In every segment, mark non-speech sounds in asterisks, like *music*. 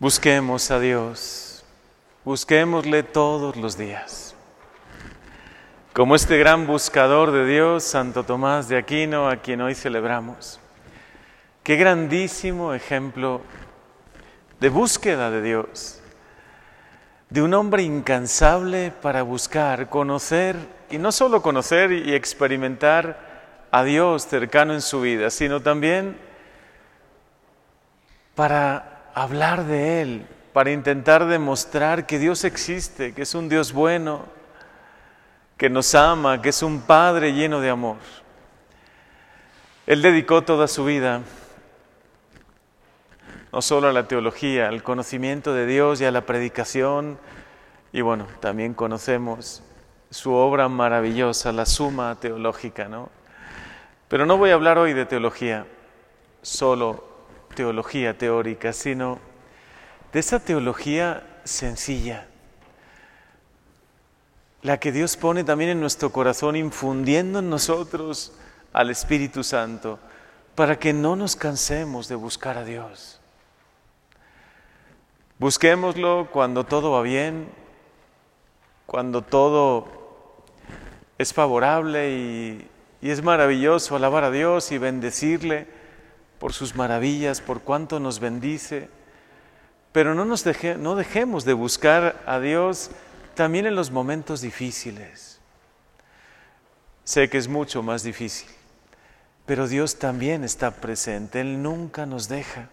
Busquemos a Dios, busquémosle todos los días. Como este gran buscador de Dios, Santo Tomás de Aquino, a quien hoy celebramos. Qué grandísimo ejemplo de búsqueda de Dios, de un hombre incansable para buscar, conocer, y no solo conocer y experimentar a Dios cercano en su vida, sino también para hablar de Él, para intentar demostrar que Dios existe, que es un Dios bueno, que nos ama, que es un Padre lleno de amor. Él dedicó toda su vida no solo a la teología, al conocimiento de Dios y a la predicación, y bueno, también conocemos su obra maravillosa, la suma teológica, ¿no? Pero no voy a hablar hoy de teología, solo teología teórica, sino de esa teología sencilla, la que Dios pone también en nuestro corazón, infundiendo en nosotros al Espíritu Santo, para que no nos cansemos de buscar a Dios. Busquémoslo cuando todo va bien, cuando todo es favorable y, es maravilloso alabar a Dios y bendecirle por sus maravillas, por cuánto nos bendice, pero no, nos no dejemos de buscar a Dios también en los momentos difíciles. Sé que es mucho más difícil, pero Dios también está presente, Él nunca nos deja.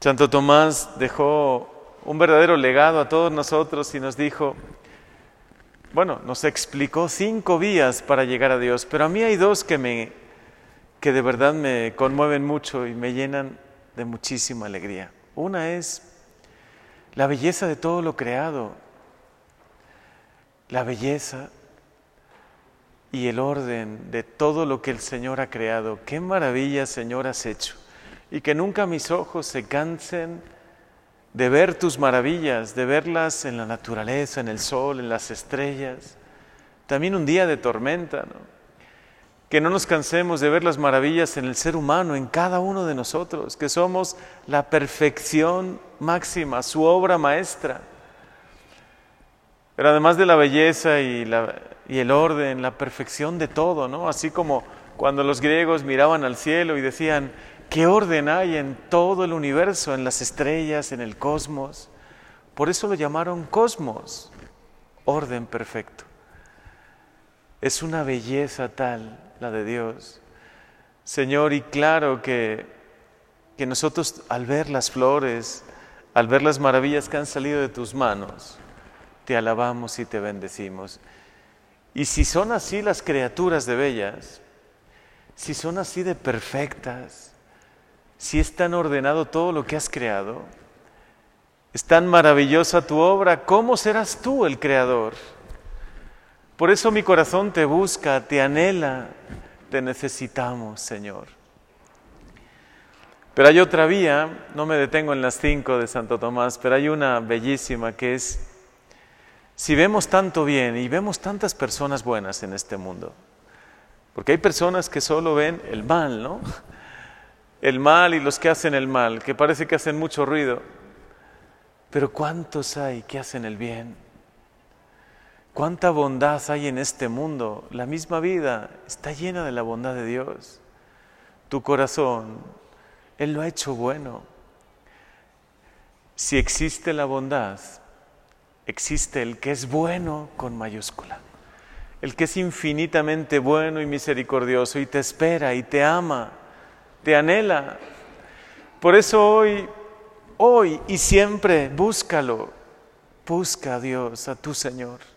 Santo Tomás dejó un verdadero legado a todos nosotros y nos dijo, bueno, nos explicó cinco vías para llegar a Dios, pero a mí hay dos que me que de verdad me conmueven mucho y me llenan de muchísima alegría. Una es la belleza de todo lo creado, la belleza y el orden de todo lo que el Señor ha creado. Qué maravilla, Señor, has hecho. Y que nunca mis ojos se cansen de ver tus maravillas, de verlas en la naturaleza, en el sol, en las estrellas. También un día de tormenta, ¿no? Que no nos cansemos de ver las maravillas en el ser humano, en cada uno de nosotros, que somos la perfección máxima, su obra maestra. Pero además de la belleza y, el orden, la perfección de todo, ¿no? Así como cuando los griegos miraban al cielo y decían, ¿qué orden hay en todo el universo, en las estrellas, en el cosmos? Por eso lo llamaron cosmos, orden perfecto. Es una belleza tal la de Dios. Señor, y claro que, que nosotros al ver las flores, al ver las maravillas que han salido de tus manos, te alabamos y te bendecimos. Y si son así las criaturas de bellas, si son así de perfectas, si es tan ordenado todo lo que has creado, es tan maravillosa tu obra, ¿cómo serás tú el creador? Por eso mi corazón te busca, te anhela, te necesitamos, Señor. Pero hay otra vía, no me detengo en las cinco de Santo Tomás, pero hay una bellísima que es, si vemos tanto bien y vemos tantas personas buenas en este mundo, porque hay personas que solo ven el mal, ¿no? El mal y los que hacen el mal, que parece que hacen mucho ruido, pero ¿cuántos hay que hacen el bien? ¿Cuánta bondad hay en este mundo? La misma vida está llena de la bondad de Dios. Tu corazón, Él lo ha hecho bueno. Si existe la bondad, existe el que es bueno con mayúscula. El que es infinitamente bueno y misericordioso y te espera y te ama, te anhela. Por eso hoy, hoy y siempre búscalo. Busca a Dios, a tu Señor.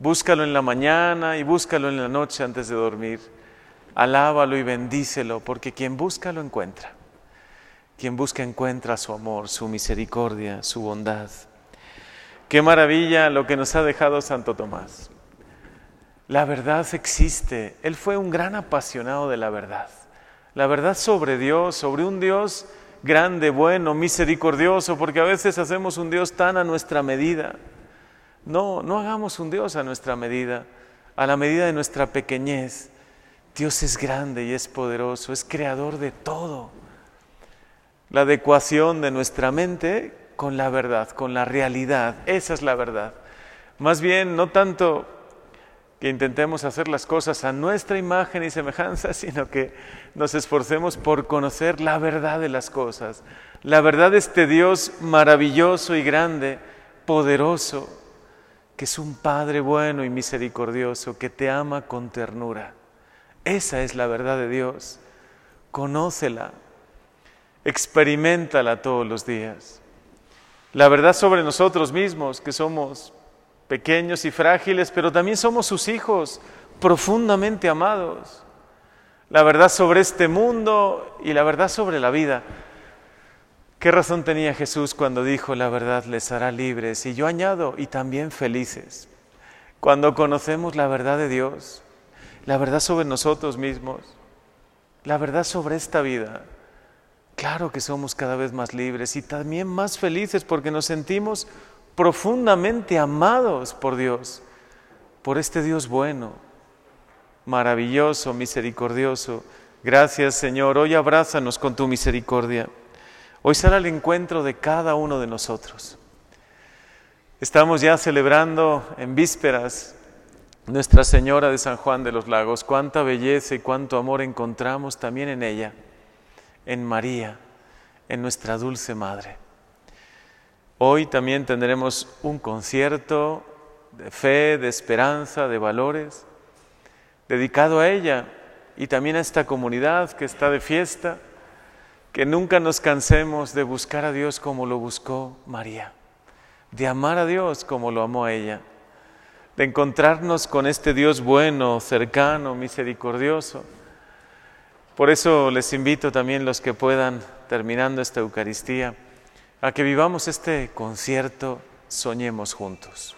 Búscalo en la mañana y búscalo en la noche antes de dormir. Alábalo y bendícelo, porque quien busca lo encuentra. Quien busca encuentra su amor, su misericordia, su bondad. Qué maravilla lo que nos ha dejado Santo Tomás. La verdad existe. Él fue un gran apasionado de la verdad. La verdad sobre Dios, sobre un Dios grande, bueno, misericordioso, porque a veces hacemos un Dios tan a nuestra medida no, no hagamos un Dios a nuestra medida, a la medida de nuestra pequeñez. Dios es grande y es poderoso, es creador de todo. la adecuación de nuestra mente con la verdad, con la realidad. Esa es la verdad. Más bien, no tanto que intentemos hacer las cosas a nuestra imagen y semejanza, *laughs* sino que nos esforcemos por conocer la verdad de las cosas. La verdad de este Dios maravilloso y grande, poderoso, que es un Padre bueno y misericordioso, que te ama con ternura. Esa es la verdad de Dios. Conócela, experimentala todos los días. La verdad sobre nosotros mismos, que somos pequeños y frágiles, pero también somos sus hijos profundamente amados. La verdad sobre este mundo y la verdad sobre la vida. ¿Qué razón tenía Jesús cuando dijo la verdad les hará libres? Y yo añado, y también felices. Cuando conocemos la verdad de Dios, la verdad sobre nosotros mismos, la verdad sobre esta vida, claro que somos cada vez más libres y también más felices porque nos sentimos profundamente amados por Dios, por este Dios bueno, maravilloso, misericordioso. Gracias Señor, hoy abrázanos con tu misericordia. Hoy será el encuentro de cada uno de nosotros. Estamos ya celebrando en vísperas Nuestra Señora de San Juan de los Lagos. Cuánta belleza y cuánto amor encontramos también en ella, en María, en nuestra dulce Madre. Hoy también tendremos un concierto de fe, de esperanza, de valores, dedicado a ella y también a esta comunidad que está de fiesta que nunca nos cansemos de buscar a Dios como lo buscó María, de amar a Dios como lo amó ella, de encontrarnos con este Dios bueno, cercano, misericordioso. Por eso les invito también los que puedan, terminando esta Eucaristía, a que vivamos este concierto, soñemos juntos.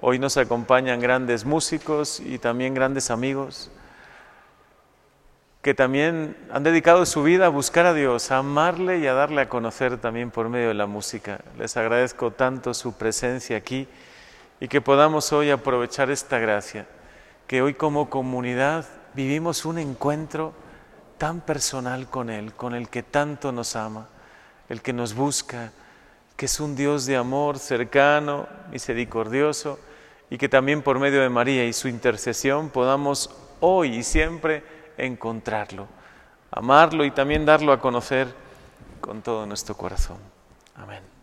Hoy nos acompañan grandes músicos y también grandes amigos que también han dedicado su vida a buscar a Dios, a amarle y a darle a conocer también por medio de la música. Les agradezco tanto su presencia aquí y que podamos hoy aprovechar esta gracia, que hoy como comunidad vivimos un encuentro tan personal con Él, con el que tanto nos ama, el que nos busca, que es un Dios de amor cercano, misericordioso, y que también por medio de María y su intercesión podamos hoy y siempre encontrarlo, amarlo y también darlo a conocer con todo nuestro corazón. Amén.